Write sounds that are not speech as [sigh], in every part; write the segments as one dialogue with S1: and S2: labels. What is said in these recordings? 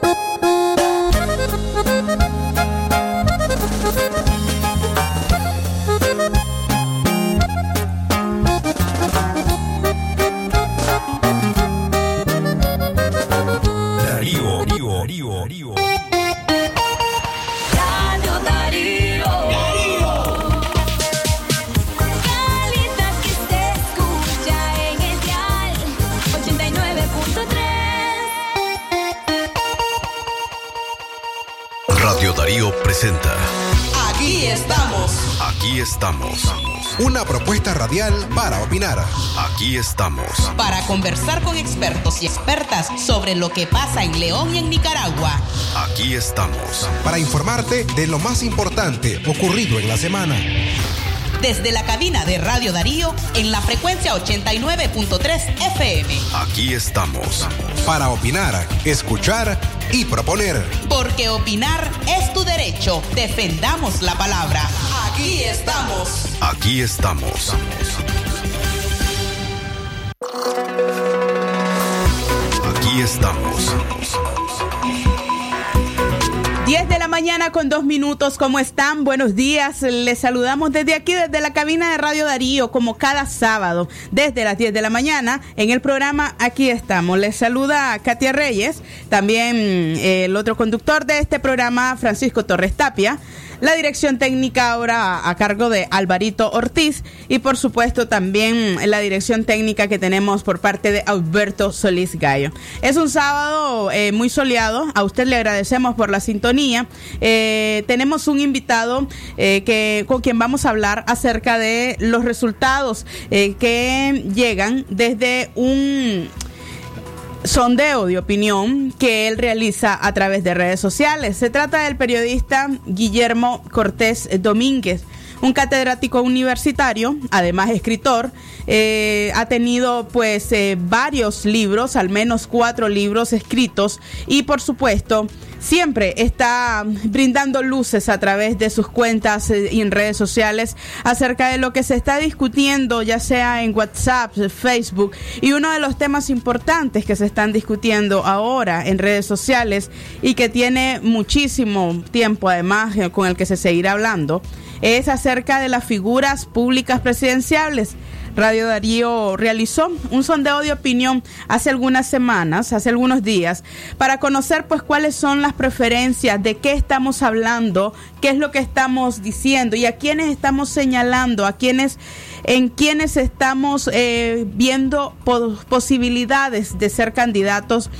S1: Boop [laughs] boop. Aquí estamos.
S2: Para conversar con expertos y expertas sobre lo que pasa en León y en Nicaragua.
S1: Aquí estamos.
S3: Para informarte de lo más importante ocurrido en la semana.
S2: Desde la cabina de Radio Darío en la frecuencia 89.3 FM.
S1: Aquí estamos.
S3: Para opinar, escuchar y proponer.
S2: Porque opinar es tu derecho. Defendamos la palabra.
S4: Aquí estamos.
S1: Aquí estamos.
S5: Con dos minutos, ¿cómo están? Buenos días, les saludamos desde aquí, desde la cabina de Radio Darío, como cada sábado, desde las 10 de la mañana, en el programa Aquí estamos. Les saluda Katia Reyes, también eh, el otro conductor de este programa, Francisco Torres Tapia. La dirección técnica ahora a cargo de Alvarito Ortiz y por supuesto también la dirección técnica que tenemos por parte de Alberto Solís Gallo. Es un sábado eh, muy soleado, a usted le agradecemos por la sintonía. Eh, tenemos un invitado eh, que, con quien vamos a hablar acerca de los resultados que llegan desde un sondeo de opinión que él realiza a través de redes sociales. Se trata del periodista Guillermo Cortés Domínguez, un catedrático universitario, además escritor, eh, ha tenido pues eh, varios libros, al menos cuatro libros escritos y por supuesto siempre está brindando luces a través de sus cuentas eh, y en redes sociales acerca de lo que se está discutiendo, ya sea en WhatsApp, Facebook, y uno de los temas importantes que se están discutiendo ahora en redes sociales y que tiene muchísimo tiempo además eh, con el que se seguirá hablando, es acerca de las figuras públicas presidenciales Radio Darío realizó un sondeo de opinión hace algunas semanas, hace algunos días, para conocer pues cuáles son las preferencias, de qué estamos hablando, qué es lo que estamos diciendo y a quiénes estamos señalando, a quiénes en quienes estamos eh, viendo posibilidades de ser candidatos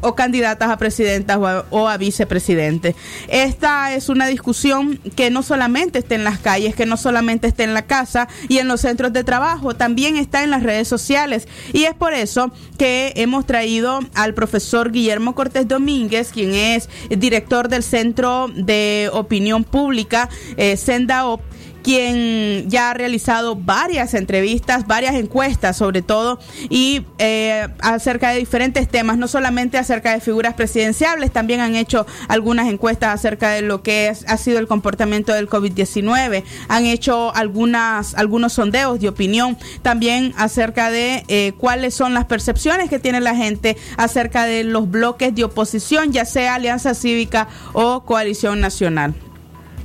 S5: o candidatas a presidentas o a, vicepresidente. Esta es una discusión que no solamente está en las calles, que no solamente está en la casa y en los centros de trabajo, también está en las redes sociales. Y es por eso que hemos traído al profesor Guillermo Cortés Domínguez, quien es director del Centro de Opinión Pública, eh, SendaOp, quien ya ha realizado varias entrevistas, varias encuestas sobre todo, y eh, acerca de diferentes temas, no solamente acerca de figuras presidenciales, también han hecho algunas encuestas acerca de lo que ha sido el comportamiento del COVID-19, han hecho algunas, algunos sondeos de opinión también acerca de eh, cuáles son las percepciones que tiene la gente acerca de los bloques de oposición, ya sea Alianza Cívica o Coalición Nacional.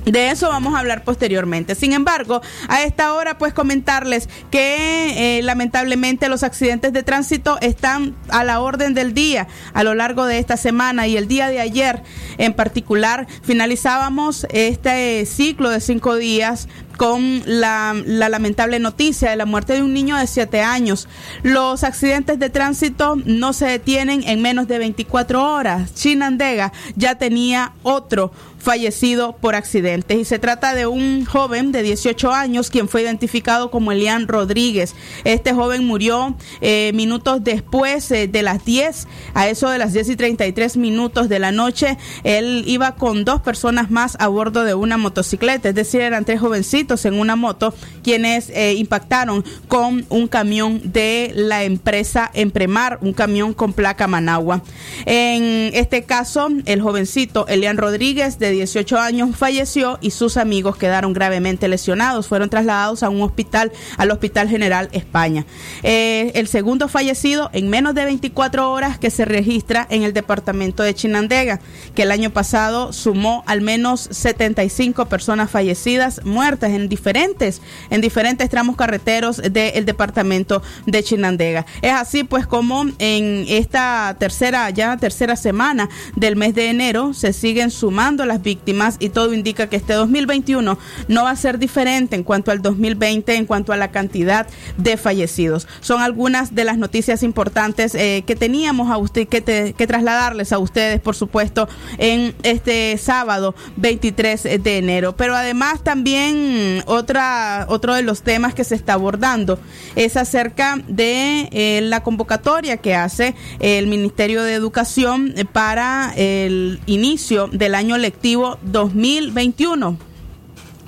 S5: De eso vamos a hablar posteriormente. Sin embargo, a esta hora pues comentarles que eh, lamentablemente los accidentes de tránsito están a la orden del día a lo largo de esta semana y el día de ayer en particular finalizábamos este ciclo de cinco días con la, lamentable noticia de la muerte de un niño de 7 años. Los accidentes de tránsito no se detienen en menos de 24 horas. Chinandega ya tenía otro fallecido por accidentes y se trata de un joven de 18 años quien fue identificado como Elian Rodríguez. Este joven murió eh, minutos después eh, de las 10, a eso de las 10 y 33 minutos de la noche. Él iba con dos personas más a bordo de una motocicleta, es decir, eran tres jovencitos en una moto quienes eh, impactaron con un camión de la empresa Empremar, un camión con placa Managua. En este caso, el jovencito Elian Rodríguez, de 18 años, falleció y sus amigos quedaron gravemente lesionados. Fueron trasladados a un hospital, al Hospital General España. Eh, el segundo fallecido en menos de 24 horas que se registra en el departamento de Chinandega, que el año pasado sumó al menos 75 personas fallecidas, muertas diferentes, en diferentes tramos carreteros del departamento de Chinandega. Es así pues como en esta tercera, ya tercera semana del mes de enero se siguen sumando las víctimas y todo indica que este 2021 no va a ser diferente en cuanto al 2020, en cuanto a la cantidad de fallecidos. Son algunas de las noticias importantes eh, que teníamos a usted que, que trasladarles a ustedes, por supuesto, en este sábado 23 de enero. Pero además también otra, otro de los temas que se está abordando es acerca de eh, la convocatoria que hace el Ministerio de Educación para el inicio del año lectivo 2021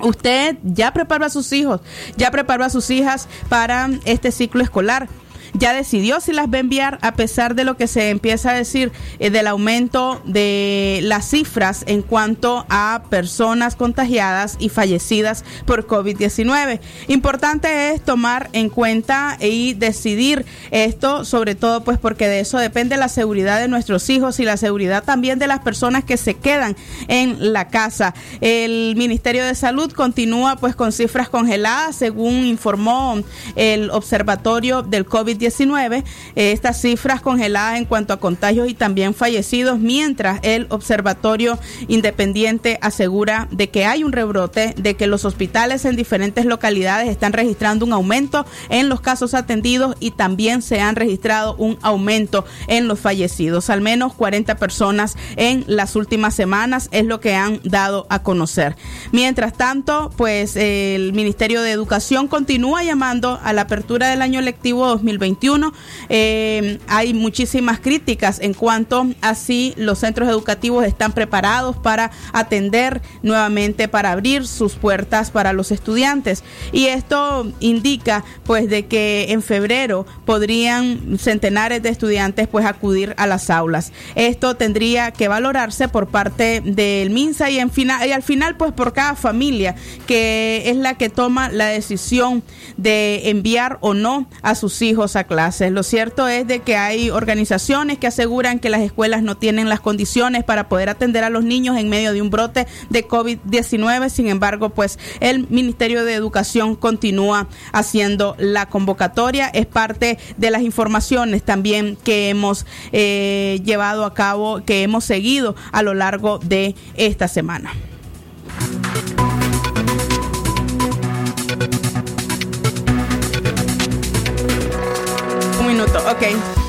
S5: usted ya preparó a sus hijos, ya preparó a sus hijas para este ciclo escolar ya decidió si las va a enviar a pesar de lo que se empieza a decir eh, del aumento de las cifras en cuanto a personas contagiadas y fallecidas por COVID-19. Importante es tomar en cuenta y decidir esto, sobre todo pues porque de eso depende la seguridad de nuestros hijos y la seguridad también de las personas que se quedan en la casa. El Ministerio de Salud continúa pues con cifras congeladas, según informó el Observatorio del COVID-19 19 eh, estas cifras congeladas en cuanto a contagios y también fallecidos, mientras el Observatorio Independiente asegura de que hay un rebrote, de que los hospitales en diferentes localidades están registrando un aumento en los casos atendidos y también se han registrado un aumento en los fallecidos. Al menos 40 personas en las últimas semanas es lo que han dado a conocer. Mientras tanto, pues el Ministerio de Educación continúa llamando a la apertura del año lectivo 2020 eh, hay muchísimas críticas en cuanto a si los centros educativos están preparados para atender nuevamente, para abrir sus puertas para los estudiantes. Y esto indica pues de que en febrero podrían centenares de estudiantes pues acudir a las aulas. Esto tendría que valorarse por parte del MINSA y, y al final pues por cada familia que es la que toma la decisión de enviar o no a sus hijos a clases. Lo cierto es de que hay organizaciones que aseguran que las escuelas no tienen las condiciones para poder atender a los niños en medio de un brote de COVID-19. Sin embargo, pues el Ministerio de Educación continúa haciendo la convocatoria. Es parte de las informaciones también que hemos eh, llevado a cabo, que hemos seguido a lo largo de esta semana. Okay.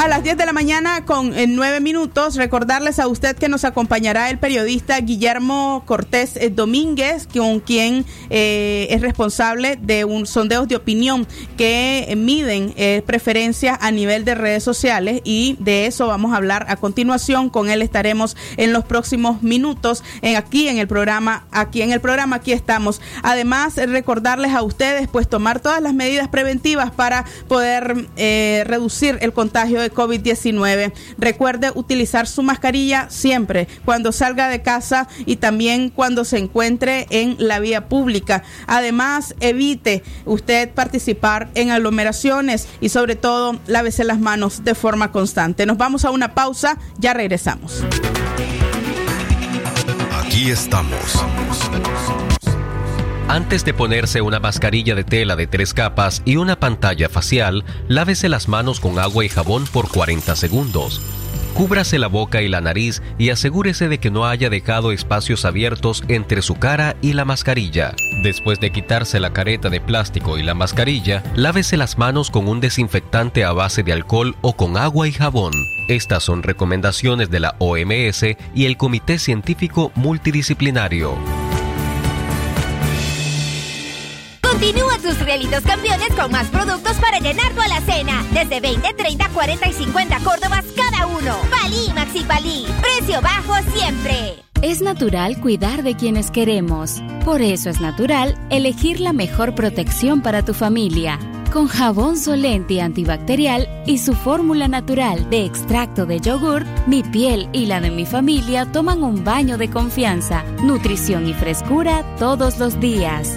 S5: A las 10 de la mañana con 9 eh, minutos, recordarles a usted que nos acompañará el periodista Guillermo Cortés eh, Domínguez, con quien eh, es responsable de un sondeo de opinión que miden preferencias a nivel de redes sociales y de eso vamos a hablar a continuación. Con él estaremos en los próximos minutos aquí en el programa, aquí en el programa, aquí estamos. Además, recordarles a ustedes pues tomar todas las medidas preventivas para poder reducir el contagio de COVID-19. Recuerde utilizar su mascarilla siempre cuando salga de casa y también cuando se encuentre en la vía pública. Además, evite usted participar en aglomeraciones y sobre todo lávese las manos de forma constante. Nos vamos a una pausa, ya regresamos.
S1: Aquí estamos
S4: antes de ponerse una mascarilla de tela de tres capas y una pantalla facial, lávese las manos con agua y jabón por 40 segundos. Cúbrase la boca y la nariz y asegúrese de que no haya dejado espacios abiertos entre su cara y la mascarilla. Después de quitarse la careta de plástico y la mascarilla, lávese las manos con un desinfectante a base de alcohol o con agua y jabón. Estas son recomendaciones de la OMS y el Comité Científico Multidisciplinario.
S6: Tus realitos campeones con más productos para llenar tu alacena. Desde 20, 30, 40 y 50 Córdobas cada uno. Palí Maxi Palí. Precio bajo siempre.
S7: Es natural cuidar de quienes queremos. Por eso es natural elegir la mejor protección para tu familia. Con jabón Solenti antibacterial y su fórmula natural de extracto de yogur, mi piel y la de mi familia toman un baño de confianza, nutrición y frescura todos los días.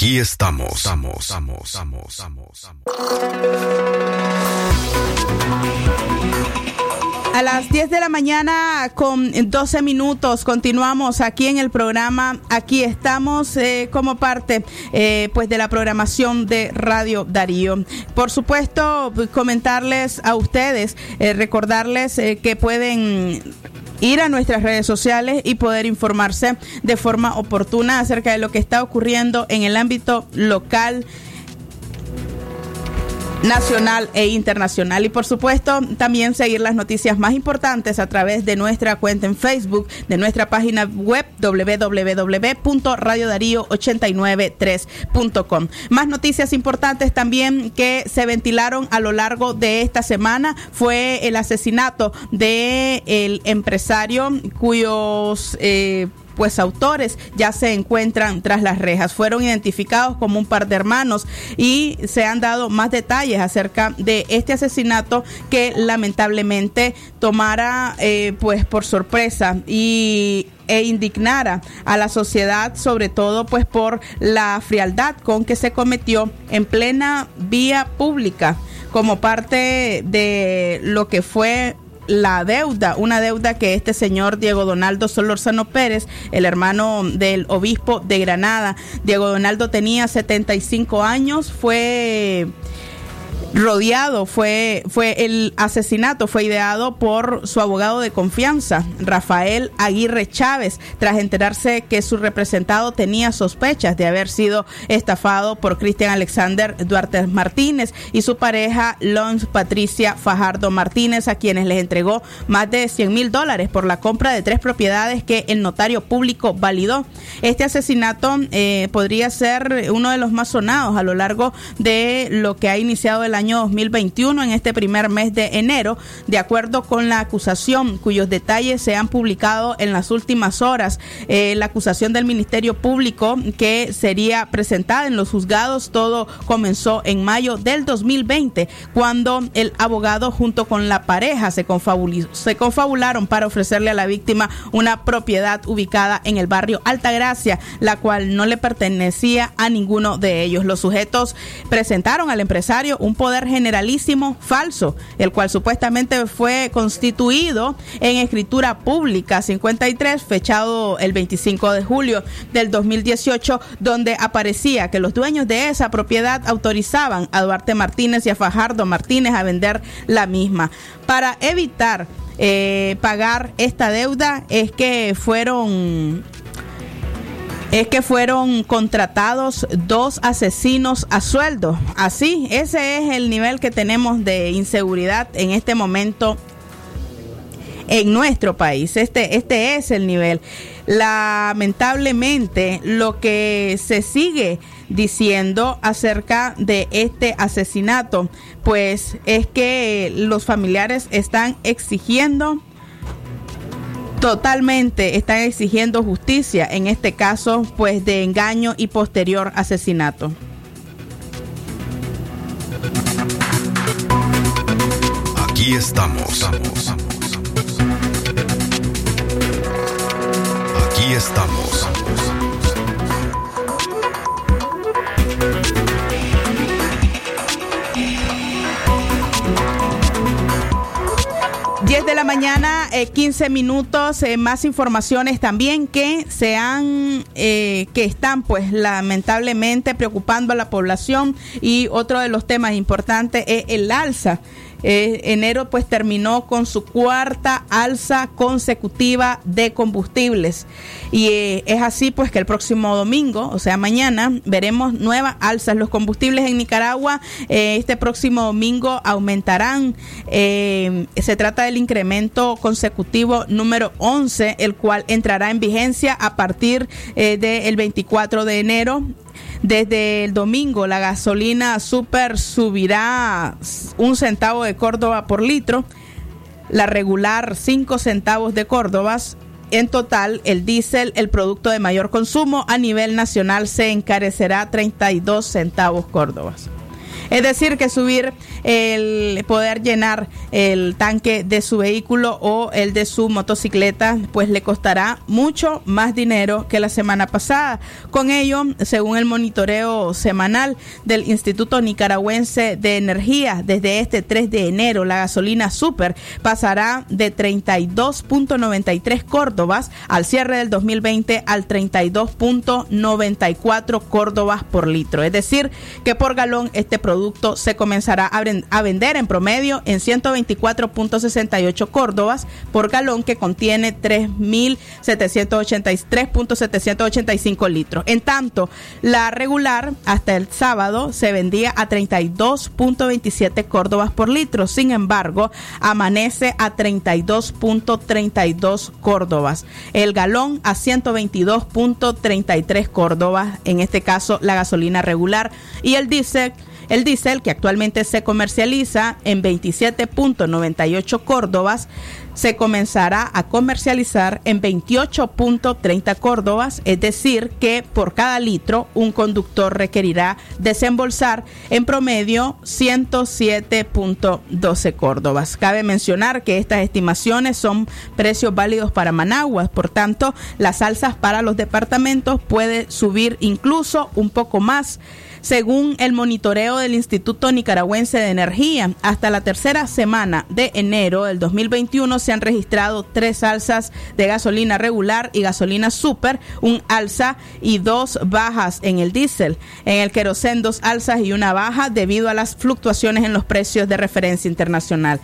S1: Aquí estamos. Estamos, estamos, estamos, estamos.
S5: A las 10 de la mañana con 12 minutos continuamos aquí en el programa. Aquí estamos eh, como parte eh, pues de la programación de Radio Darío. Por supuesto, comentarles a ustedes, eh, recordarles que pueden ir a nuestras redes sociales y poder informarse de forma oportuna acerca de lo que está ocurriendo en el ámbito local nacional e internacional. Y por supuesto, también seguir las noticias más importantes a través de nuestra cuenta en Facebook, de nuestra página web www.radiodarío893.com. Más noticias importantes también que se ventilaron a lo largo de esta semana fue el asesinato de el empresario cuyos eh, pues autores ya se encuentran tras las rejas. Fueron identificados como un par de hermanos y se han dado más detalles acerca de este asesinato que lamentablemente tomara eh, pues por sorpresa y e indignara a la sociedad, sobre todo pues por la frialdad con que se cometió en plena vía pública como parte de lo que fue la deuda, una deuda que este señor Diego Donaldo Solorzano Pérez, el hermano del obispo de Granada, Diego Donaldo tenía 75 años, fue rodeado, fue, fue el asesinato fue ideado por su abogado de confianza, Rafael Aguirre Chávez, tras enterarse que su representado tenía sospechas de haber sido estafado por Cristian Alexander Duarte Martínez y su pareja Lons Patricia Fajardo Martínez, a quienes les entregó más de 100 mil dólares por la compra de tres propiedades que el notario público validó. Este asesinato eh, podría ser uno de los más sonados a lo largo de lo que ha iniciado el 2021 en este primer mes de enero, de acuerdo con la acusación cuyos detalles se han publicado en las últimas horas. Eh, la acusación del Ministerio Público que sería presentada en los juzgados, todo comenzó en mayo del 2020, cuando el abogado junto con la pareja se, se confabularon para ofrecerle a la víctima una propiedad ubicada en el barrio Altagracia, la cual no le pertenecía a ninguno de ellos. Los sujetos presentaron al empresario un generalísimo falso, el cual supuestamente fue constituido en escritura pública 53, fechado el 25 de julio del 2018, donde aparecía que los dueños de esa propiedad autorizaban a Duarte Martínez y a Fajardo Martínez a vender la misma. Para evitar eh, pagar esta deuda es que fueron es que fueron contratados dos asesinos a sueldo. Así, ese es el nivel que tenemos de inseguridad en este momento en nuestro país. Este, este es el nivel. Lamentablemente, lo que se sigue diciendo acerca de este asesinato, pues es que los familiares están exigiendo Totalmente están exigiendo justicia en este caso pues de engaño y posterior asesinato.
S1: Aquí estamos. Aquí estamos.
S5: 10 de la mañana, 15 eh, minutos, eh, más informaciones también que se han, eh, que están pues lamentablemente preocupando a la población. Y otro de los temas importantes es el alza eh, enero pues terminó con su cuarta alza consecutiva de combustibles y eh, es así pues que el próximo domingo, o sea mañana, veremos nuevas alzas. Los combustibles en Nicaragua eh, este próximo domingo aumentarán. se trata del incremento consecutivo número 11, el cual entrará en vigencia a partir del 24 de enero desde el domingo la gasolina super subirá un centavo de Córdoba por litro, la regular cinco centavos de Córdoba. En total, el diésel, el producto de mayor consumo a nivel nacional, se encarecerá 32 centavos Córdobas. Es decir, que subir el poder llenar el tanque de su vehículo o el de su motocicleta, pues le costará mucho más dinero que la semana pasada. Con ello, según el monitoreo semanal del Instituto Nicaragüense de Energía, desde este 3 de enero, la gasolina super pasará de 32.93 Córdobas al cierre del 2020 al 32.94 Córdobas por litro. Es decir, que por galón este producto se comenzará a, vender en promedio en 124.68 córdobas por galón que contiene 3.783.785 litros. En tanto, la regular hasta el sábado se vendía a 32.27 córdobas por litro. Sin embargo, amanece a 32.32 córdobas. El galón a 122.33 córdobas, en este caso la gasolina regular. Y el diésel el diésel, que actualmente se comercializa en 27.98 córdobas, se comenzará a comercializar en 28.30 córdobas, es decir, que por cada litro un conductor requerirá desembolsar en promedio 107.12 córdobas. Cabe mencionar que estas estimaciones son precios válidos para Managua, por tanto, las alzas para los departamentos puede subir incluso un poco más según el monitoreo del Instituto Nicaragüense de Energía. Hasta la tercera semana de enero del 2021 se han registrado tres alzas de gasolina regular y gasolina super, un alza y dos bajas en el diésel. En el querosén dos alzas y una baja debido a las fluctuaciones en los precios de referencia internacional.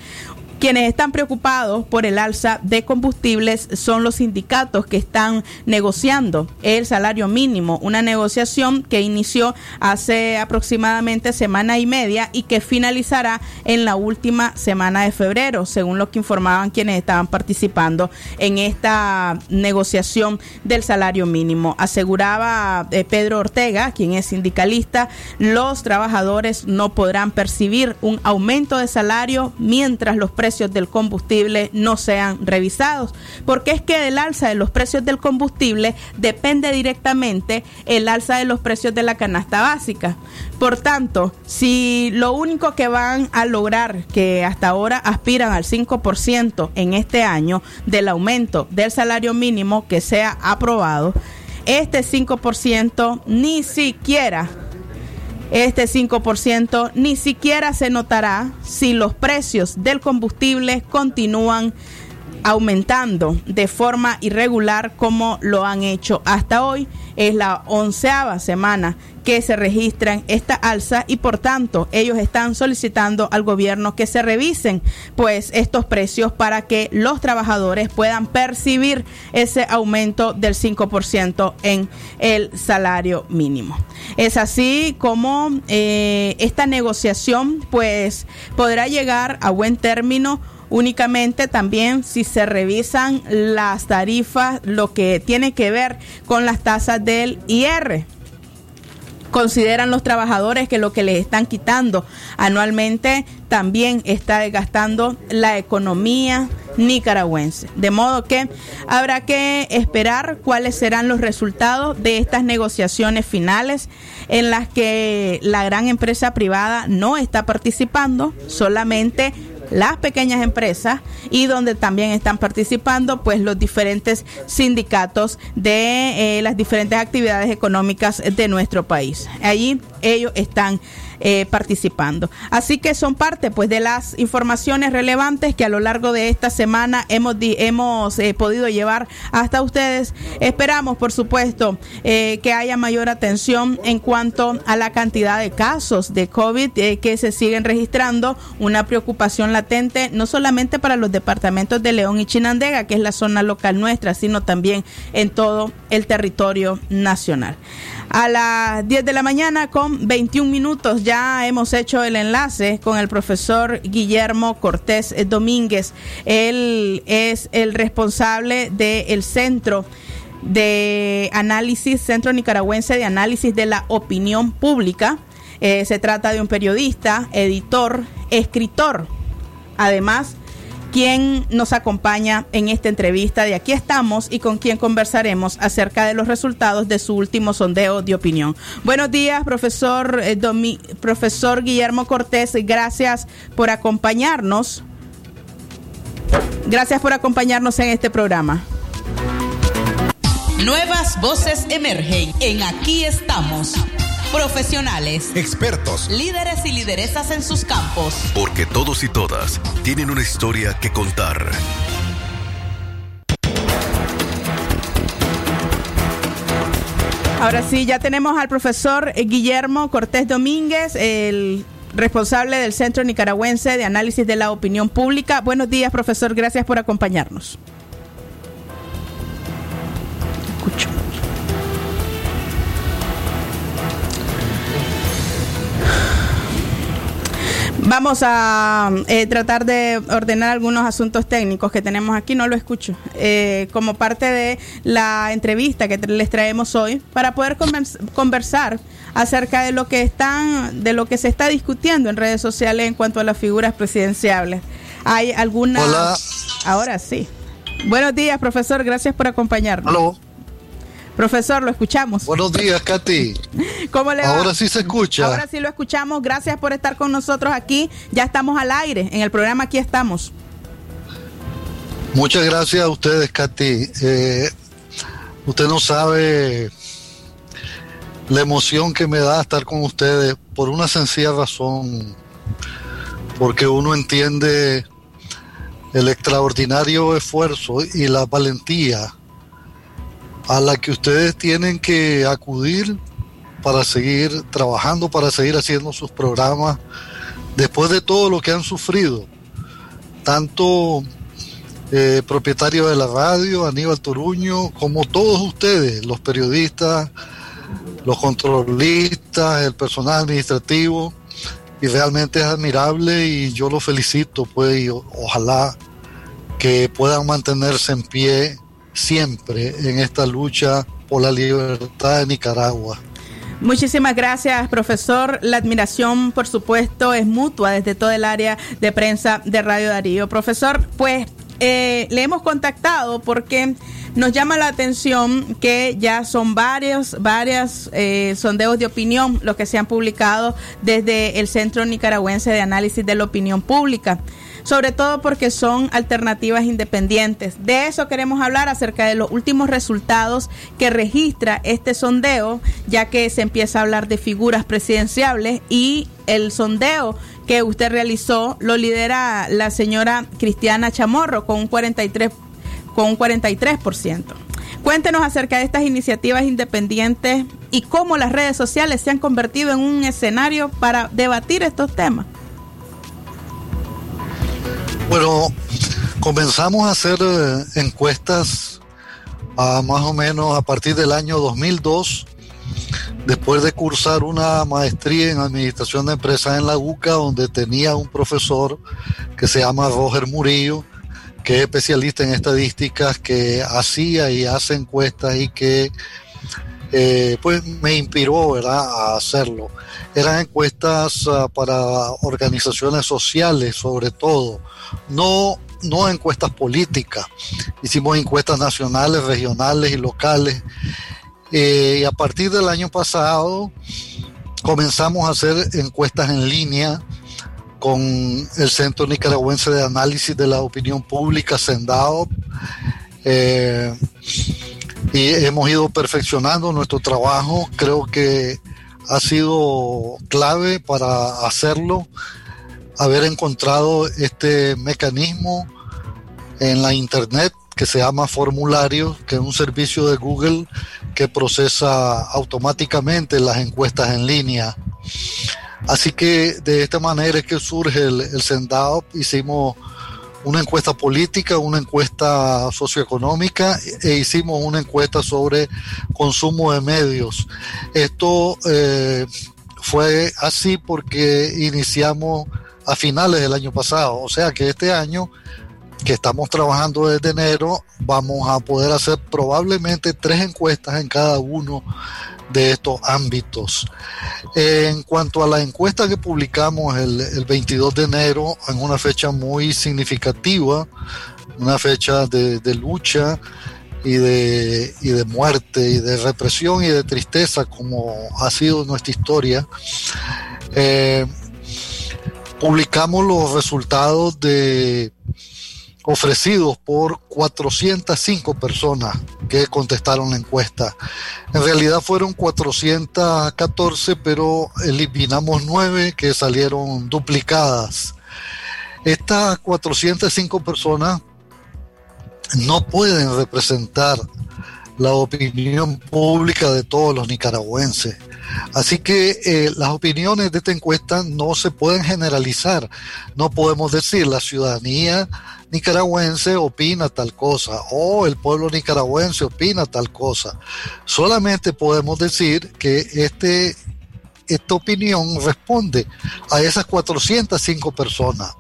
S5: Quienes están preocupados por el alza de combustibles son los sindicatos que están negociando el salario mínimo, una negociación que inició hace aproximadamente semana y media y que finalizará en la última semana de febrero, según lo que informaban quienes estaban participando en esta negociación del salario mínimo. Aseguraba eh, Pedro Ortega, quien es sindicalista, los trabajadores no podrán percibir un aumento de salario mientras los precios precios del combustible no sean revisados, porque es que del alza de los precios del combustible depende directamente el alza de los precios de la canasta básica. Por tanto, si lo único que van a lograr, que hasta ahora aspiran al 5% en este año del aumento del salario mínimo que sea aprobado, este 5% ni siquiera este 5% ni siquiera se notará si los precios del combustible continúan aumentando de forma irregular como lo han hecho hasta hoy. Es la onceava semana que se registran esta alza y por tanto ellos están solicitando al gobierno que se revisen pues estos precios para que los trabajadores puedan percibir ese aumento del 5% en el salario mínimo. Es así como eh, esta negociación pues podrá llegar a buen término únicamente también si se revisan las tarifas, lo que tiene que ver con las tasas del IR. Consideran los trabajadores que lo que les están quitando anualmente también está desgastando la economía nicaragüense. De modo que habrá que esperar cuáles serán los resultados de estas negociaciones finales en las que la gran empresa privada no está participando, solamente las pequeñas empresas y donde también están participando pues los diferentes sindicatos de eh, las diferentes actividades económicas de nuestro país. Allí ellos están eh, participando. Así que son parte pues de las informaciones relevantes que a lo largo de esta semana hemos, hemos eh, podido llevar hasta ustedes. Esperamos, por supuesto, eh, que haya mayor atención en cuanto a la cantidad de casos de COVID que se siguen registrando, una preocupación latente no solamente para los departamentos de León y Chinandega, que es la zona local nuestra, sino también en todo el territorio nacional a las 10 de la mañana con 21 minutos. Ya hemos hecho el enlace con el profesor Guillermo Cortés Domínguez. Él es el responsable del centro de análisis, Centro Nicaragüense de Análisis de la Opinión Pública. Eh, se trata de un periodista, editor, escritor. Además, quien nos acompaña en esta entrevista de Aquí estamos y con quien conversaremos acerca de los resultados de su último sondeo de opinión. Buenos días, profesor, eh, profesor Guillermo Cortés. Gracias por acompañarnos. Gracias por acompañarnos en este programa.
S2: Nuevas voces emergen en Aquí estamos. Profesionales,
S1: expertos,
S2: líderes y lideresas en sus campos.
S1: Porque todos y todas tienen una historia que contar.
S5: Ahora sí, ya tenemos al profesor Guillermo Cortés Domínguez, el responsable del Centro Nicaragüense de Análisis de la Opinión Pública. Buenos días, profesor. Gracias por acompañarnos. Vamos a eh, tratar de ordenar algunos asuntos técnicos que tenemos aquí, no lo escucho, eh, como parte de la entrevista que les traemos hoy para poder conversar acerca de lo que están, de lo que se está discutiendo en redes sociales en cuanto a las figuras presidenciales. Hay algunas.
S8: Hola.
S5: Ahora sí. Buenos días, profesor. Gracias por acompañarnos. Profesor, lo escuchamos.
S8: Buenos días, Katy. [laughs]
S5: ¿Cómo le va?
S8: Ahora sí se escucha.
S5: Ahora sí lo escuchamos. Gracias por estar con nosotros aquí. Ya estamos al aire. En el programa aquí estamos.
S8: Muchas gracias a ustedes, Katy. Eh, usted no sabe la emoción que me da estar con ustedes por una sencilla razón. Porque uno entiende el extraordinario esfuerzo y la valentía a la que ustedes tienen que acudir para seguir trabajando, para seguir haciendo sus programas, después de todo lo que han sufrido, tanto eh, propietario de la radio, Aníbal Toruño, como todos ustedes, los periodistas, los controlistas, el personal administrativo, y realmente es admirable y yo lo felicito, pues, y ojalá que puedan mantenerse en pie siempre en esta lucha por la libertad de Nicaragua.
S5: Muchísimas gracias, profesor. La admiración, por supuesto, es mutua desde todo el área de prensa de Radio Darío. Profesor, pues eh, le hemos contactado porque nos llama la atención que ya son varios, varias eh, sondeos de opinión los que se han publicado desde el Centro Nicaragüense de Análisis de la Opinión Pública sobre todo porque son alternativas independientes. De eso queremos hablar acerca de los últimos resultados que registra este sondeo, ya que se empieza a hablar de figuras presidenciables y el sondeo que usted realizó lo lidera la señora Cristiana Chamorro con un 43 con un 43%. Cuéntenos acerca de estas iniciativas independientes y cómo las redes sociales se han convertido en un escenario para debatir estos temas.
S8: Bueno, comenzamos a hacer eh, encuestas a más o menos a partir del año 2002, después de cursar una maestría en administración de empresas en la UCA, donde tenía un profesor que se llama Roger Murillo, que es especialista en estadísticas, que hacía y hace encuestas y que eh, pues me inspiró a hacerlo. Eran encuestas ah, para organizaciones sociales sobre todo no, no encuestas políticas, hicimos encuestas nacionales, regionales y locales. Eh, y a partir del año pasado comenzamos a hacer encuestas en línea con el Centro Nicaragüense de Análisis de la Opinión Pública, CENDAO, eh, y hemos ido perfeccionando nuestro trabajo. Creo que ha sido clave para hacerlo, haber encontrado este mecanismo en la Internet que se llama Formulario, que es un servicio de Google que procesa automáticamente las encuestas en línea. Así que de esta manera es que surge el, el Hicimos una encuesta política, una encuesta socioeconómica e hicimos una encuesta sobre consumo de medios. Esto eh, fue así porque iniciamos a finales del año pasado, o sea que este año que estamos trabajando desde enero, vamos a poder hacer probablemente tres encuestas en cada uno de estos ámbitos. En cuanto a la encuesta que publicamos el, 22 de enero, en una fecha muy significativa, una fecha de, lucha y de, y de muerte y de represión y de tristeza como ha sido nuestra historia, eh, publicamos los resultados de ofrecidos por 405 personas que contestaron la encuesta. En realidad fueron 414, pero eliminamos 9 que salieron duplicadas. Estas 405 personas no pueden representar la opinión pública de todos los nicaragüenses. Así que eh, las opiniones de esta encuesta no se pueden generalizar. No podemos decir la ciudadanía nicaragüense opina tal cosa o el pueblo nicaragüense opina tal cosa. Solamente podemos decir que este, esta opinión responde a esas 405 personas.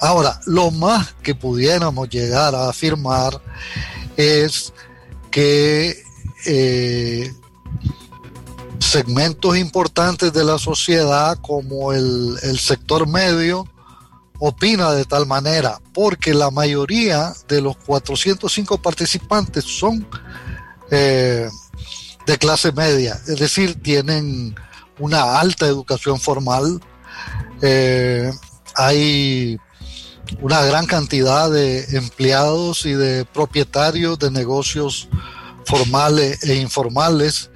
S8: Ahora, lo más que pudiéramos llegar a afirmar es que eh, segmentos importantes de la sociedad como el, sector medio opina de tal manera, porque la mayoría de los 405 participantes son eh, de clase media, es decir, tienen una alta educación formal, eh, hay una gran cantidad de empleados y de propietarios de negocios formales e informales.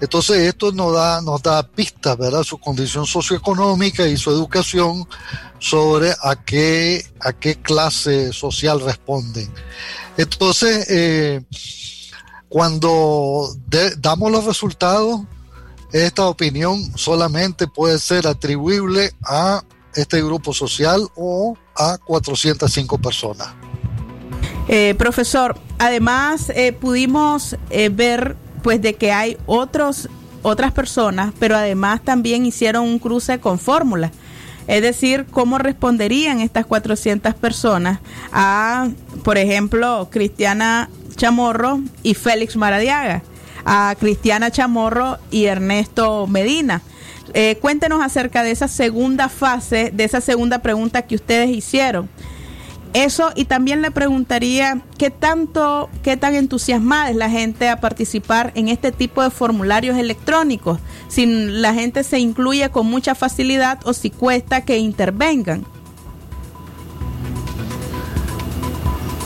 S8: Entonces esto nos da, nos da pistas, ¿verdad? Su condición socioeconómica y su educación sobre a qué, a qué clase social responden. Entonces, eh, cuando damos los resultados, esta opinión solamente puede ser atribuible a este grupo social o a 405 personas.
S5: Eh, profesor, además eh, pudimos eh, ver pues de que hay otros otras personas, pero además también hicieron un cruce con fórmulas. Es decir, cómo responderían estas 400 personas a, por ejemplo, Cristiana Chamorro y Félix Maradiaga, a Cristiana Chamorro y Ernesto Medina. Eh, cuéntenos acerca de esa segunda fase, de esa segunda pregunta que ustedes hicieron. Eso y también le preguntaría qué tanto, qué tan entusiasmada es la gente a participar en este tipo de formularios electrónicos, si la gente se incluye con mucha facilidad o si cuesta que intervengan.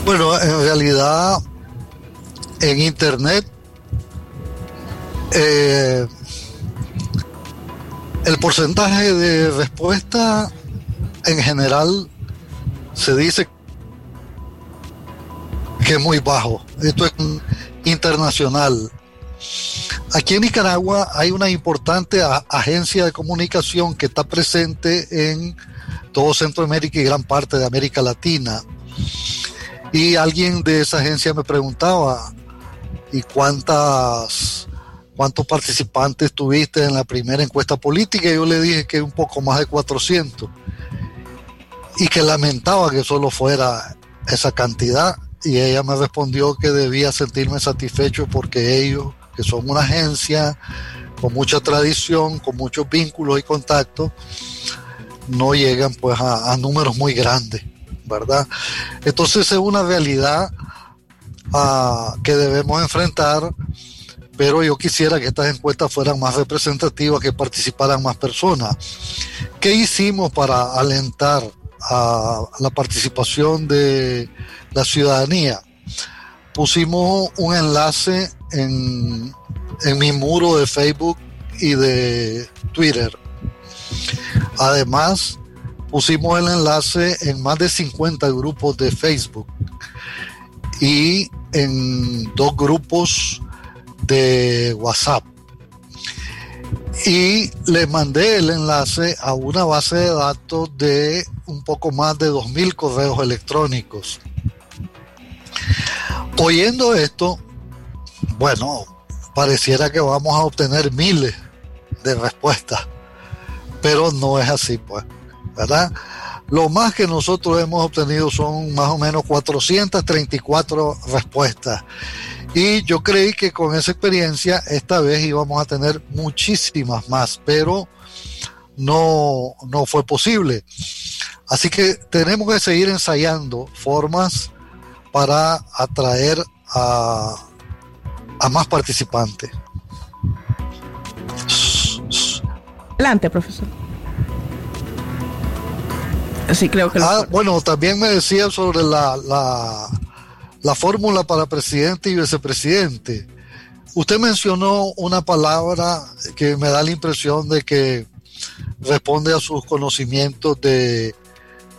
S8: Bueno, en realidad en internet eh, el porcentaje de respuesta en general se dice que es muy bajo. Esto es internacional. Aquí en Nicaragua hay una importante agencia de comunicación que está presente en todo Centroamérica y gran parte de América Latina. Y alguien de esa agencia me preguntaba, ¿y cuántas cuántos participantes tuviste en la primera encuesta política, yo le dije que un poco más de 400 y que lamentaba que solo fuera esa cantidad. Y ella me respondió que debía sentirme satisfecho porque ellos, que son una agencia con mucha tradición, con muchos vínculos y contactos, no llegan pues a, números muy grandes, ¿verdad? Entonces es una realidad ah, que debemos enfrentar pero yo quisiera que estas encuestas fueran más representativas, que participaran más personas. ¿Qué hicimos para alentar a la participación de la ciudadanía? Pusimos un enlace en, en mi muro de Facebook y de Twitter. Además, pusimos el enlace en más de 50 grupos de Facebook y en dos grupos de WhatsApp. Y le mandé el enlace a una base de datos de un poco más de 2.000 correos electrónicos. Oyendo esto, bueno, pareciera que vamos a obtener miles de respuestas, pero no es así, pues, ¿verdad? Lo más que nosotros hemos obtenido son más o menos 434 respuestas. Y yo creí que con esa experiencia esta vez íbamos a tener muchísimas más, pero no, no fue posible. Así que tenemos que seguir ensayando formas para atraer a, a más participantes.
S5: Adelante, profesor. Sí, creo que
S8: ah, bueno, también me decía sobre la, la, la fórmula para presidente y vicepresidente. Usted mencionó una palabra que me da la impresión de que responde a sus conocimientos de,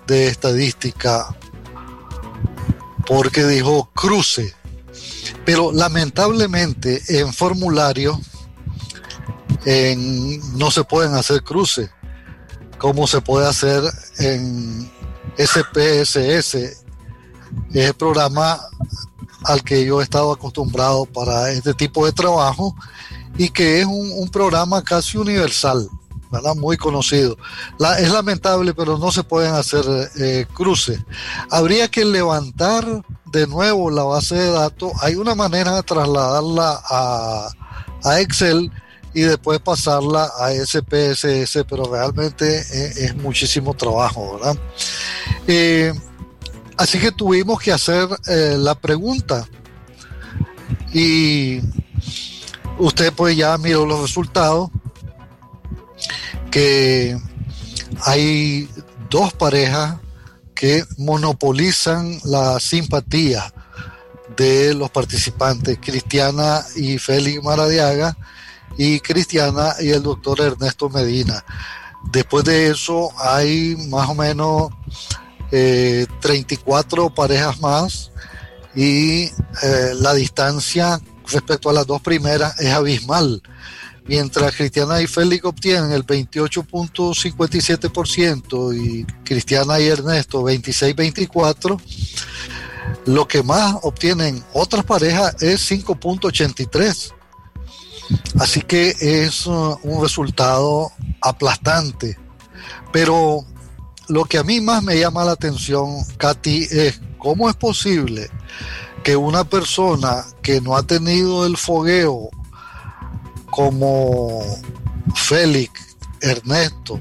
S8: estadística, porque dijo cruce. Pero lamentablemente en formulario no se pueden hacer cruces como se puede hacer en SPSS, es el programa al que yo he estado acostumbrado para este tipo de trabajo y que es un, programa casi universal, ¿verdad? muy conocido. es lamentable, pero no se pueden hacer eh, cruces. Habría que levantar de nuevo la base de datos. Hay una manera de trasladarla a, Excel y después pasarla a SPSS, pero realmente es, muchísimo trabajo, ¿verdad? Eh, así que tuvimos que hacer eh, la pregunta y usted pues ya miró los resultados que hay dos parejas que monopolizan la simpatía de los participantes, Cristiana y Félix Maradiaga, y Cristiana y el doctor Ernesto Medina. Después de eso hay más o menos 34 eh, parejas más y eh, la distancia respecto a las dos primeras es abismal. Mientras Cristiana y Félix obtienen el 28.57% y Cristiana y Ernesto 26.24%, lo que más obtienen otras parejas es 5.83%. Así que es uh, un resultado aplastante. Pero lo que a mí más me llama la atención, Katy, es cómo es posible que una persona que no ha tenido el fogueo como Félix, Ernesto,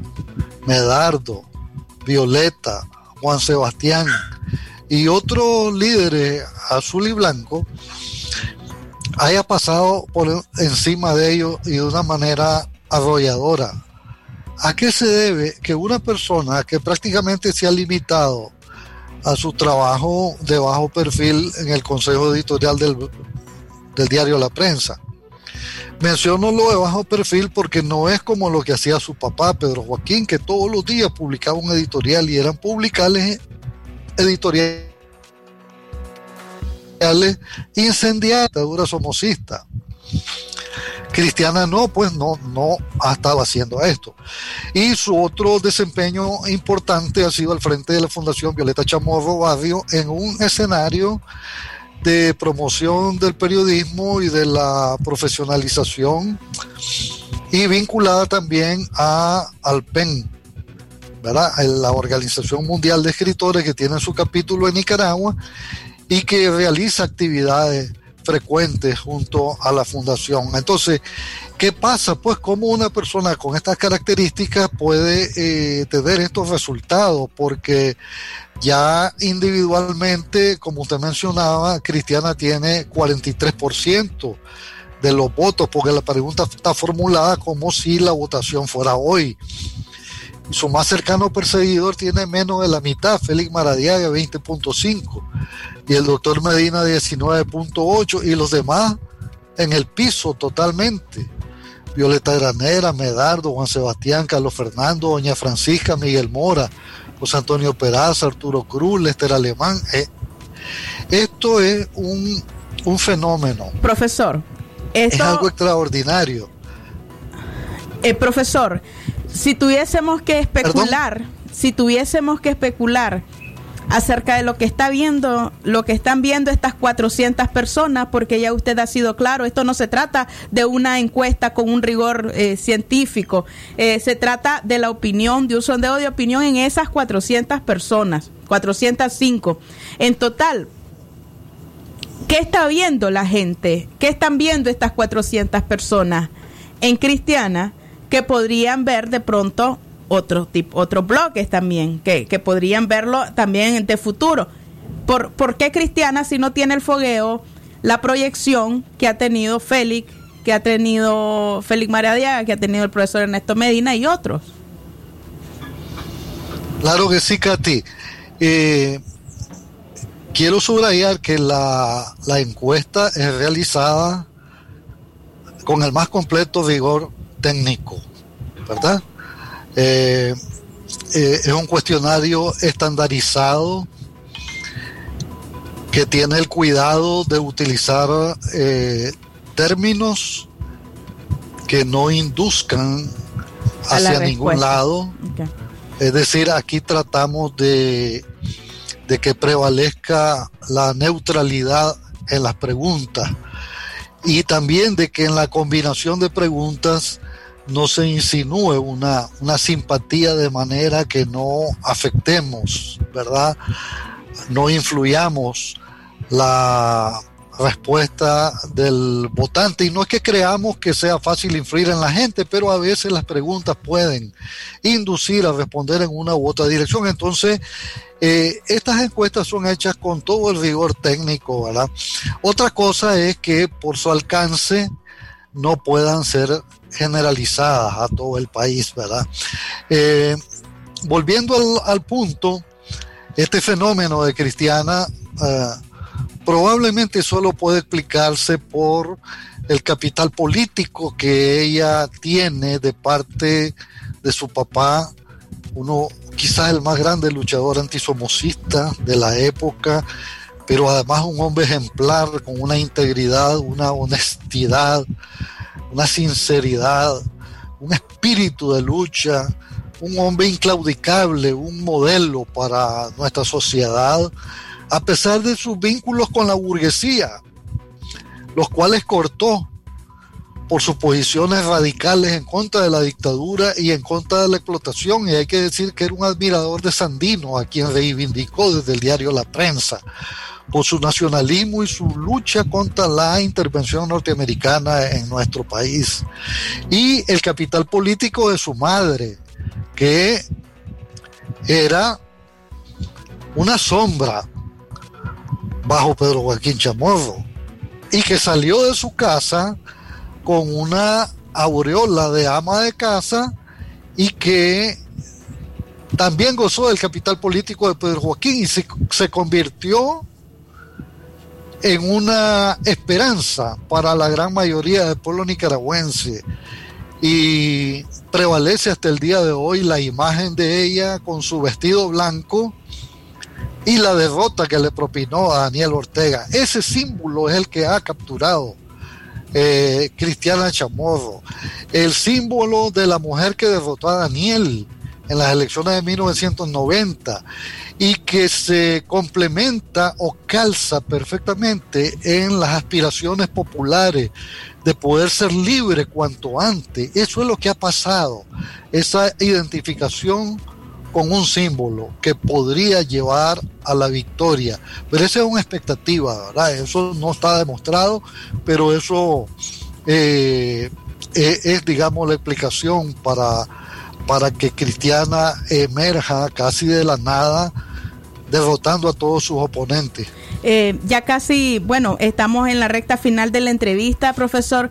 S8: Medardo, Violeta, Juan Sebastián y otros líderes azul y blanco, haya pasado por encima de ellos y de una manera arrolladora. ¿A qué se debe que una persona que prácticamente se ha limitado a su trabajo de bajo perfil en el consejo editorial del, del diario La Prensa? Menciono lo de bajo perfil porque no es como lo que hacía su papá, Pedro Joaquín, que todos los días publicaba un editorial y eran publicales editoriales incendiar dura somocista. Cristiana no, pues no, no ha estado haciendo esto. Y su otro desempeño importante ha sido al frente de la Fundación Violeta Chamorro Barrio en un escenario de promoción del periodismo y de la profesionalización y vinculada también a Alpen, ¿verdad? la Organización Mundial de Escritores que tiene su capítulo en Nicaragua y que realiza actividades frecuentes junto a la fundación. Entonces, ¿qué pasa? Pues cómo una persona con estas características puede eh, tener estos resultados, porque ya individualmente, como usted mencionaba, Cristiana tiene 43% de los votos, porque la pregunta está formulada como si la votación fuera hoy. Su más cercano perseguidor tiene menos de la mitad, Félix Maradiaga 20.5 y el doctor Medina 19.8 y los demás en el piso totalmente. Violeta Granera, Medardo, Juan Sebastián, Carlos Fernando, Doña Francisca, Miguel Mora, José Antonio Peraza, Arturo Cruz, Lester Alemán. Eh, esto es un, un fenómeno.
S5: Profesor,
S8: es algo extraordinario.
S5: Eh, profesor, si tuviésemos que especular, si tuviésemos que especular acerca de lo que está viendo, lo que están viendo estas 400 personas, porque ya usted ha sido claro, esto no se trata de una encuesta con un rigor eh, científico, eh, se trata de la opinión, de un sondeo de opinión en esas 400 personas, 405. En total, ¿qué está viendo la gente? ¿Qué están viendo estas 400 personas en Cristiana que podrían ver de pronto otros otros bloques también, que, podrían verlo también de futuro. ¿Por, ¿Por qué Cristiana si no tiene el fogueo, la proyección que ha tenido Félix, que ha tenido Félix Maradiaga, que ha tenido el profesor Ernesto Medina y otros?
S8: Claro que sí, Katy. Eh, quiero subrayar que la, la encuesta es realizada con el más completo vigor técnico, ¿verdad? Eh, eh, es un cuestionario estandarizado que tiene el cuidado de utilizar eh, términos que no induzcan hacia ningún lado. Es decir, aquí tratamos de, de que prevalezca la neutralidad en las preguntas y también de que en la combinación de preguntas no se insinúe una, una simpatía de manera que no afectemos, ¿verdad? No influyamos la respuesta del votante y no es que creamos que sea fácil influir en la gente, pero a veces las preguntas pueden inducir a responder en una u otra dirección. Entonces, eh, estas encuestas son hechas con todo el rigor técnico, ¿verdad? Otra cosa es que por su alcance no puedan ser generalizadas a todo el país, ¿verdad? Eh, volviendo al, punto, este fenómeno de Cristiana eh, probablemente solo puede explicarse por el capital político que ella tiene de parte de su papá, uno quizás el más grande luchador antisomocista de la época, pero además un hombre ejemplar con una integridad, una honestidad, una sinceridad, un espíritu de lucha, un hombre inclaudicable, un modelo para nuestra sociedad, a pesar de sus vínculos con la burguesía, los cuales cortó por sus posiciones radicales en contra de la dictadura y en contra de la explotación. Y hay que decir que era un admirador de Sandino, a quien reivindicó desde el diario La Prensa por su nacionalismo y su lucha contra la intervención norteamericana en nuestro país. Y el capital político de su madre, que era una sombra bajo Pedro Joaquín Chamorro y que salió de su casa con una aureola de ama de casa y que también gozó del capital político de Pedro Joaquín y se, convirtió en una esperanza para la gran mayoría del pueblo nicaragüense y prevalece hasta el día de hoy la imagen de ella con su vestido blanco y la derrota que le propinó a Daniel Ortega. Ese símbolo es el que ha capturado eh, Cristiana Chamorro, el símbolo de la mujer que derrotó a Daniel en las elecciones de 1990 y que se complementa o calza perfectamente en las aspiraciones populares de poder ser libre cuanto antes. Eso es lo que ha pasado, esa identificación con un símbolo que podría llevar a la victoria. Pero esa es una expectativa, ¿verdad? Eso no está demostrado, pero eso eh, eh, es, digamos, la explicación para para que Cristiana emerja casi de la nada, derrotando a todos sus oponentes.
S5: Eh, ya casi, bueno, estamos en la recta final de la entrevista, profesor.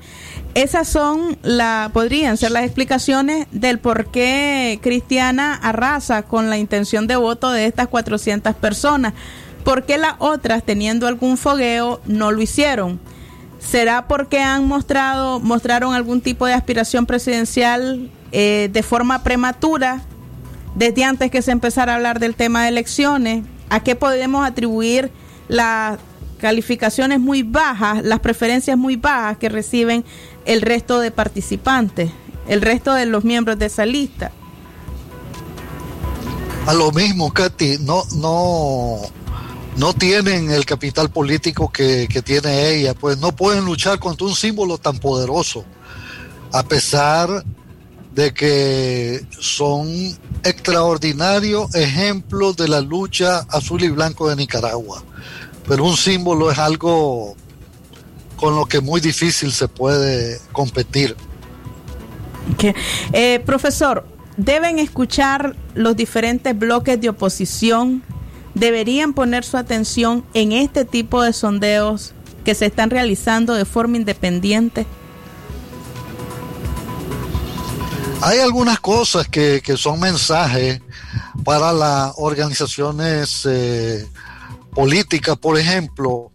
S5: Esas son la, podrían ser las explicaciones del por qué Cristiana arrasa con la intención de voto de estas 400 personas. ¿Por qué las otras, teniendo algún fogueo, no lo hicieron? ¿Será porque han mostrado, mostraron algún tipo de aspiración presidencial eh, de forma prematura desde antes que se empezara a hablar del tema de elecciones? ¿A qué podemos atribuir las calificaciones muy bajas, las preferencias muy bajas que reciben el resto de participantes, el resto de los miembros de esa lista?
S8: A lo mismo, Katy, no, no, no tienen el capital político que, tiene ella, pues no pueden luchar contra un símbolo tan poderoso, a pesar de que son extraordinarios ejemplos de la lucha azul y blanco de Nicaragua. Pero un símbolo es algo con lo que muy difícil se puede competir.
S5: Eh, profesor, ¿deben escuchar los diferentes bloques de oposición deberían poner su atención en este tipo de sondeos que se están realizando de forma independiente?
S8: Hay algunas cosas que, son mensajes para las organizaciones eh, políticas, por ejemplo,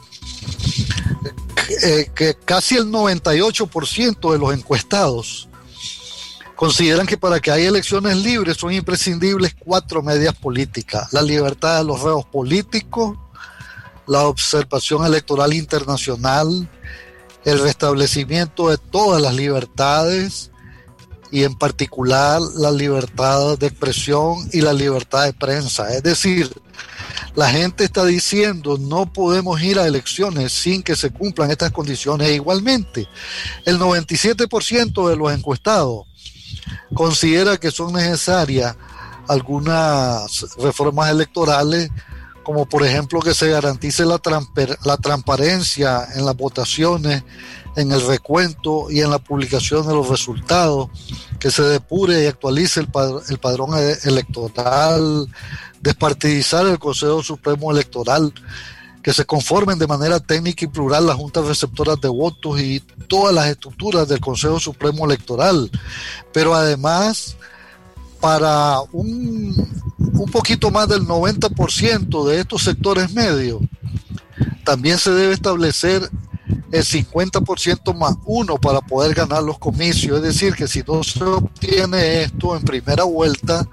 S8: eh, que casi el 98% de los encuestados consideran que para que haya elecciones libres son imprescindibles cuatro medidas políticas. La libertad de los reos políticos, la observación electoral internacional, el restablecimiento de todas las libertades y en particular la libertad de expresión y la libertad de prensa. Es decir, la gente está diciendo no podemos ir a elecciones sin que se cumplan estas condiciones. Igualmente, el 97% de los encuestados considera que son necesarias algunas reformas electorales, como por ejemplo que se garantice la transparencia en las votaciones, en el recuento y en la publicación de los resultados, que se depure y actualice el, el padrón e-, electoral, despartidizar el Consejo Supremo Electoral, que se conformen de manera técnica y plural las juntas receptoras de votos y todas las estructuras del Consejo Supremo Electoral. Pero además, para un, un poquito más del 90% de estos sectores medios, también se debe establecer el 50% más uno para poder ganar los comicios. Es decir, que si no se obtiene esto en primera vuelta,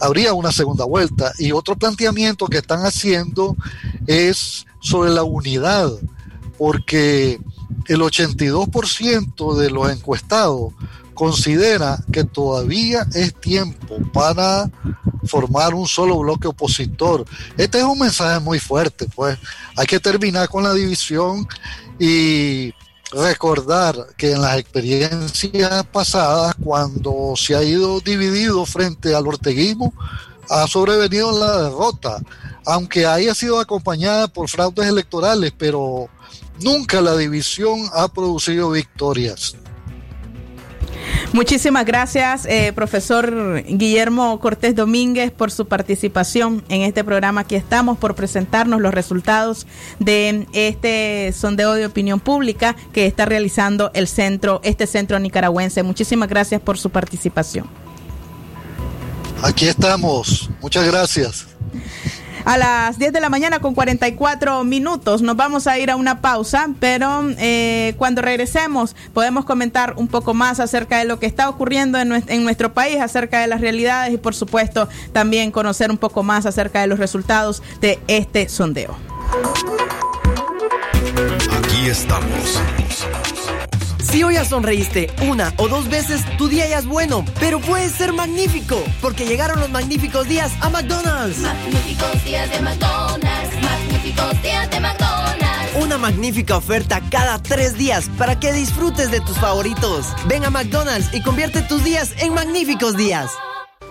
S8: habría una segunda vuelta. Y otro planteamiento que están haciendo es sobre la unidad, porque el 82% de los encuestados considera que todavía es tiempo para formar un solo bloque opositor. Este es un mensaje muy fuerte, pues hay que terminar con la división y recordar que en las experiencias pasadas, cuando se ha ido dividido frente al orteguismo, ha sobrevenido la derrota, aunque haya sido acompañada por fraudes electorales, pero nunca la división ha producido victorias.
S5: Muchísimas gracias, eh, profesor Guillermo Cortés Domínguez, por su participación en este programa. Aquí estamos por presentarnos los resultados de este sondeo de opinión pública que está realizando el centro, este centro nicaragüense. Muchísimas gracias por su participación.
S8: Aquí estamos. Muchas gracias
S5: a las 10 de la mañana con 44 minutos. Nos vamos a ir a una pausa, pero eh, cuando regresemos podemos comentar un poco más acerca de lo que está ocurriendo en en nuestro país, acerca de las realidades y por supuesto también conocer un poco más acerca de los resultados de este sondeo.
S1: Aquí estamos
S9: si hoy ya sonreíste una o dos veces, tu día ya es bueno, pero puede ser magnífico, porque llegaron los magníficos días a McDonald's.
S10: Magníficos días de McDonald's, magníficos días de McDonald's.
S9: Una magnífica oferta cada tres días para que disfrutes de tus favoritos. Ven a McDonald's y convierte tus días en magníficos días.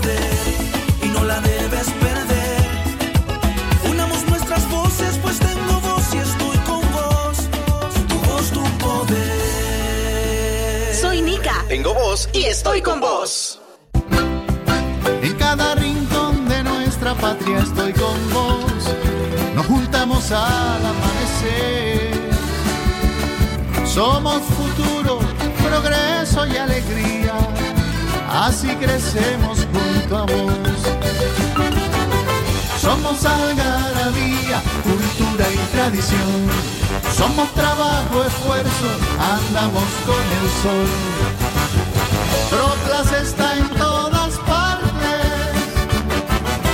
S11: poder y no la debes perder. Unamos nuestras voces, pues tengo voz y estoy con vos. Tu voz, tu poder.
S12: Soy Nika.
S13: Tengo voz y estoy con vos.
S14: En cada rincón de nuestra patria estoy con vos. Nos juntamos al amanecer. Somos futuro, progreso y alegría. Así crecemos junto a vos. Somos algarabía, cultura y tradición. Somos trabajo, esfuerzo, andamos con el sol. Proclas está en todas partes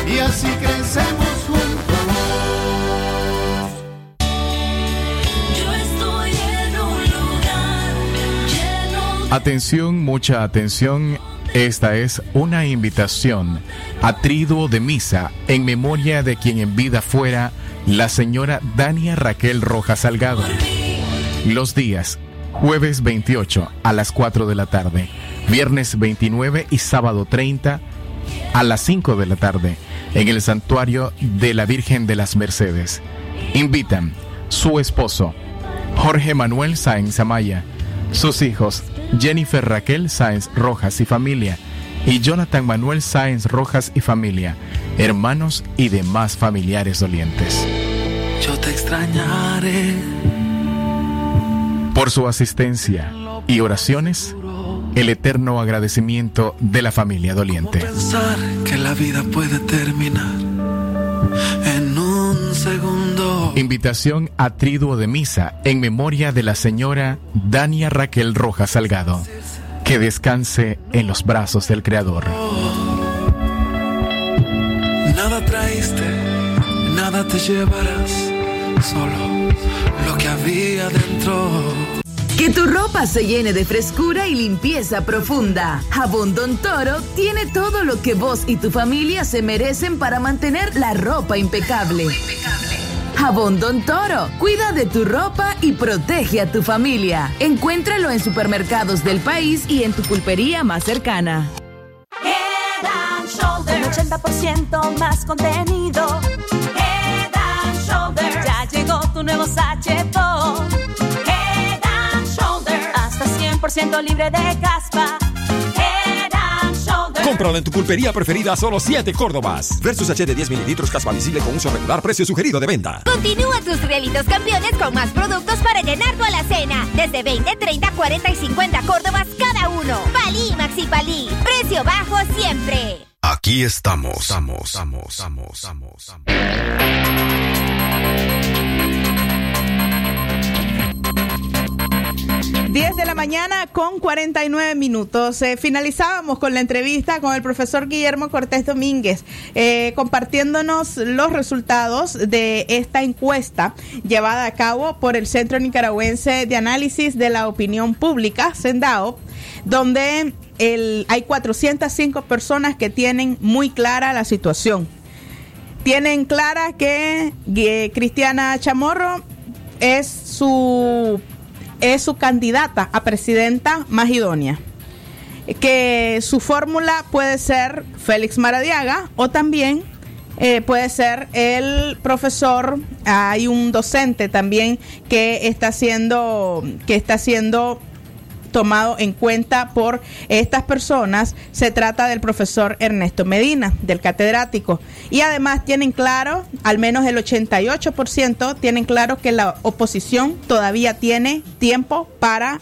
S14: y así crecemos juntos.
S10: Yo estoy en un lugar lleno
S15: Atención, mucha atención. Esta es una invitación a triduo de misa en memoria de quien en vida fuera la señora Dania Raquel Rojas Salgado. Los días jueves 28 a las 4 de la tarde, viernes 29 y sábado 30 a las 5 de la tarde en el santuario de la Virgen de las Mercedes. Invitan su esposo, Jorge Manuel Sáenz Amaya, sus hijos, Jennifer Raquel Sáenz Rojas y familia, y Jonathan Manuel Sáenz Rojas y familia, hermanos y demás familiares dolientes.
S11: Yo te extrañaré.
S15: Por su asistencia y oraciones, el eterno agradecimiento de la familia doliente.
S11: Pensar que la vida puede terminar segundo.
S15: Invitación a triduo de misa en memoria de la señora Dania Raquel Rojas Salgado. Que descanse en los brazos del Creador.
S11: Nada traíste, nada te llevarás, solo lo que había dentro.
S16: Que tu ropa se llene de frescura y limpieza profunda. Jabón Don Toro tiene todo lo que vos y tu familia se merecen para mantener la ropa impecable. Jabón Don Toro, cuida de tu ropa y protege a tu familia. Encuéntralo en supermercados del país y en tu pulpería más cercana.
S10: Head and Shoulders. Un 80% más contenido. Head and Shoulders. Ya llegó tu nuevo sachetón. 100% libre de caspa.
S17: Cómpralo en tu pulpería preferida a solo 7 Córdobas. Versus H de 10 mililitros caspa visible con uso regular, precio sugerido de venta.
S6: Continúa tus realitos campeones con más productos para llenar tu alacena. Desde 20, 30, 40 y 50 Córdobas cada uno. Palí Maxi Palí. Precio bajo siempre.
S1: Aquí estamos. Estamos, estamos, estamos, estamos.
S5: 10 de la mañana con 49 minutos. Eh, finalizábamos con la entrevista con el profesor Guillermo Cortés Domínguez, eh, compartiéndonos los resultados de esta encuesta llevada a cabo por el Centro Nicaragüense de Análisis de la Opinión Pública, CENDAO, donde el, hay 405 personas que tienen muy clara la situación. Tienen clara que eh, Cristiana Chamorro es su es su candidata a presidenta más idónea. Que su fórmula puede ser Félix Maradiaga o también eh, puede ser el profesor. Hay un docente también que está haciendo que está haciendo tomado en cuenta por estas personas. Se trata del profesor Ernesto Medina, del catedrático. Y además tienen claro, al menos el 88% tienen claro que la oposición todavía tiene tiempo para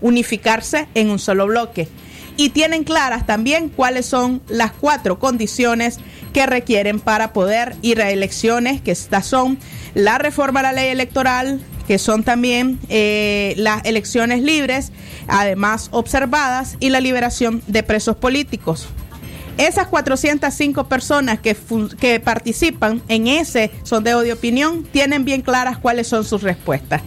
S5: unificarse en un solo bloque. Y tienen claras también cuáles son las cuatro condiciones que requieren para poder ir a elecciones, que estas son la reforma a la ley electoral, que son también eh, las elecciones libres, además observadas, y la liberación de presos políticos. Esas 405 personas que, que participan en ese sondeo de opinión tienen bien claras cuáles son sus respuestas.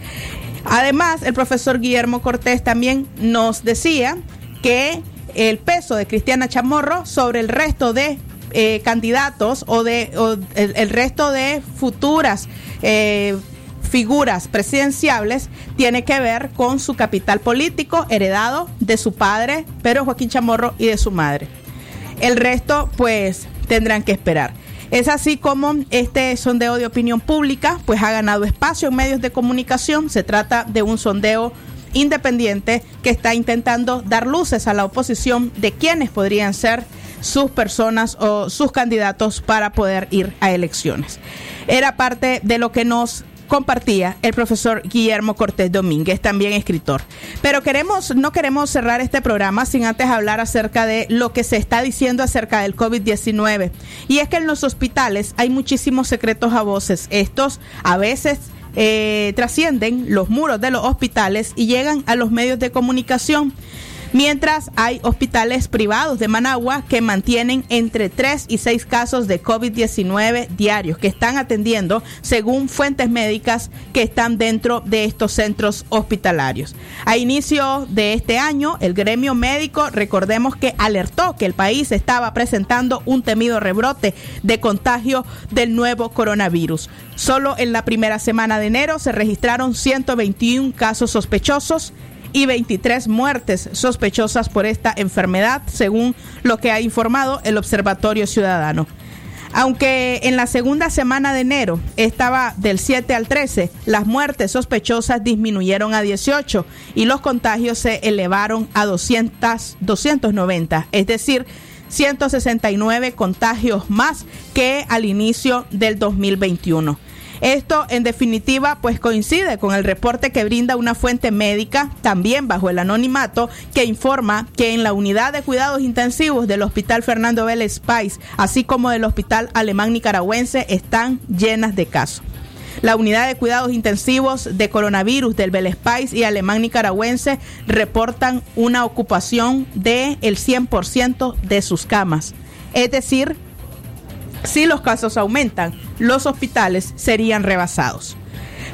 S5: Además, el profesor Guillermo Cortés también nos decía que el peso de Cristiana Chamorro sobre el resto de eh, candidatos o de el, resto de futuras eh, figuras presidenciables tiene que ver con su capital político heredado de su padre, Pedro Joaquín Chamorro, y de su madre. El resto, pues, tendrán que esperar. Es así como este sondeo de opinión pública, pues, ha ganado espacio en medios de comunicación. Se trata de un sondeo independiente que está intentando dar luces a la oposición de quiénes podrían ser sus personas o sus candidatos para poder ir a elecciones. Era parte de lo que nos compartía el profesor Guillermo Cortés Domínguez, también escritor. Pero queremos, no queremos cerrar este programa sin antes hablar acerca de lo que se está diciendo acerca del COVID-19. Y es que en los hospitales hay muchísimos secretos a voces. Estos a veces eh, trascienden los muros de los hospitales y llegan a los medios de comunicación. Mientras hay hospitales privados de Managua que mantienen entre 3 y 6 casos de COVID-19 diarios que están atendiendo según fuentes médicas que están dentro de estos centros hospitalarios. A inicio de este año, el gremio médico, recordemos que alertó que el país estaba presentando un temido rebrote de contagio del nuevo coronavirus. Solo en la primera semana de enero se registraron 121 casos sospechosos y 23 muertes sospechosas por esta enfermedad, según lo que ha informado el Observatorio Ciudadano. Aunque en la segunda semana de enero estaba del 7 al 13, las muertes sospechosas disminuyeron a 18 y los contagios se elevaron a 200, 290, es decir, 169 contagios más que al inicio del 2021. Esto, en definitiva, pues coincide con el reporte que brinda una fuente médica, también bajo el anonimato, que informa que en la unidad de cuidados intensivos del Hospital Fernando Vélez Pais, así como del Hospital Alemán Nicaragüense, están llenas de casos. La unidad de cuidados intensivos de coronavirus del Vélez Pais y Alemán Nicaragüense reportan una ocupación del el 100% de sus camas. Es decir, si los casos aumentan, los hospitales serían rebasados.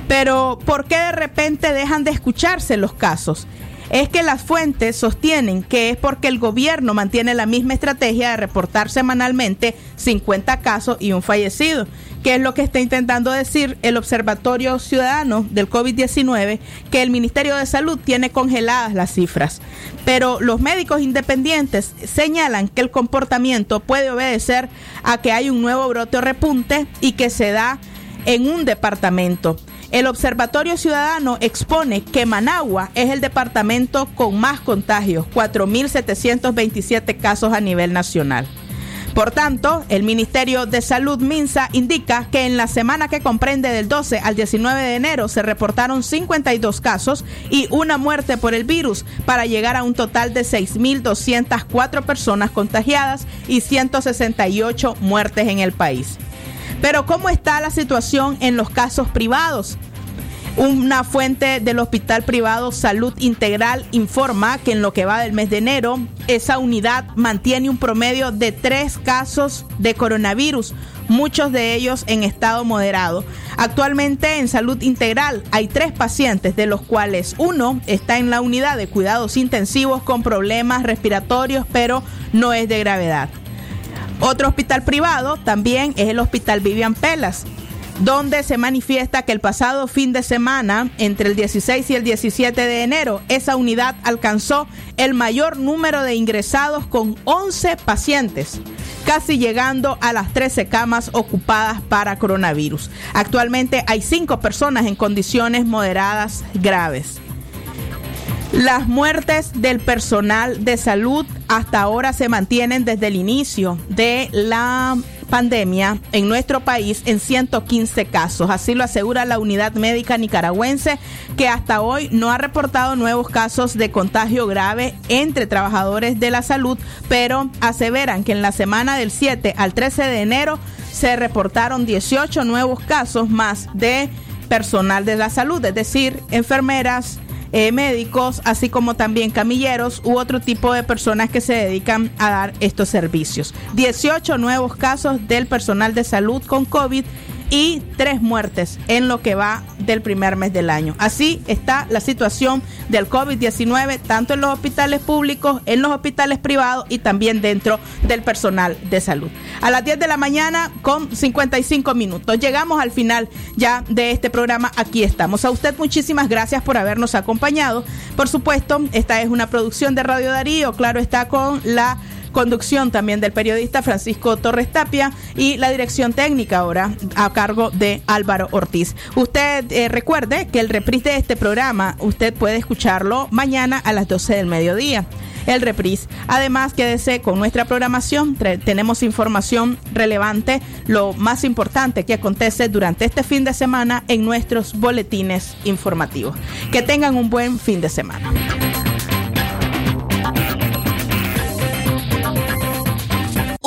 S5: Pero, ¿por qué de repente dejan de escucharse los casos? Es que las fuentes sostienen que es porque el gobierno mantiene la misma estrategia de reportar semanalmente 50 casos y un fallecido, que es lo que está intentando decir el Observatorio Ciudadano del COVID-19, que el Ministerio de Salud tiene congeladas las cifras. Pero los médicos independientes señalan que el comportamiento puede obedecer a que hay un nuevo brote o repunte y que se da en un departamento. El Observatorio Ciudadano expone que Managua es el departamento con más contagios, 4.727 casos a nivel nacional. Por tanto, el Ministerio de Salud Minsa indica que en la semana que comprende del 12 al 19 de enero se reportaron 52 casos y una muerte por el virus para llegar a un total de 6.204 personas contagiadas y 168 muertes en el país. Pero ¿cómo está la situación en los casos privados? Una fuente del hospital privado Salud Integral informa que en lo que va del mes de enero, esa unidad mantiene un promedio de tres casos de coronavirus, muchos de ellos en estado moderado. Actualmente en Salud Integral hay tres pacientes, de los cuales uno está en la unidad de cuidados intensivos con problemas respiratorios, pero no es de gravedad. Otro hospital privado también es el Hospital Vivian Pelas donde se manifiesta que el pasado fin de semana, entre el 16 y el 17 de enero, esa unidad alcanzó el mayor número de ingresados con 11 pacientes, casi llegando a las 13 camas ocupadas para coronavirus. Actualmente hay 5 personas en condiciones moderadas graves. Las muertes del personal de salud hasta ahora se mantienen desde el inicio de la pandemia en nuestro país en 115 casos. Así lo asegura la unidad médica nicaragüense que hasta hoy no ha reportado nuevos casos de contagio grave entre trabajadores de la salud, pero aseveran que en la semana del 7 al 13 de enero se reportaron 18 nuevos casos más de personal de la salud, es decir, enfermeras, eh, médicos, así como también camilleros u otro tipo de personas que se dedican a dar estos servicios. 18 nuevos casos del personal de salud con COVID y tres muertes en lo que va del primer mes del año. Así está la situación del COVID-19 tanto en los hospitales públicos, en los hospitales privados y también dentro del personal de salud. A las 10 de la mañana con 55 minutos. Llegamos al final ya de este programa. Aquí estamos. A usted muchísimas gracias por habernos acompañado. Por supuesto, esta es una producción de Radio Darío. Claro, está con la conducción también del periodista Francisco Torres Tapia y la dirección técnica ahora a cargo de Álvaro Ortiz. Usted eh, recuerde que el reprise de este programa usted puede escucharlo mañana a las 12 del mediodía el reprise. Además, quédese con nuestra programación. Tenemos información relevante, lo más importante que acontece durante este fin de semana en nuestros boletines informativos. Que tengan un buen fin de semana.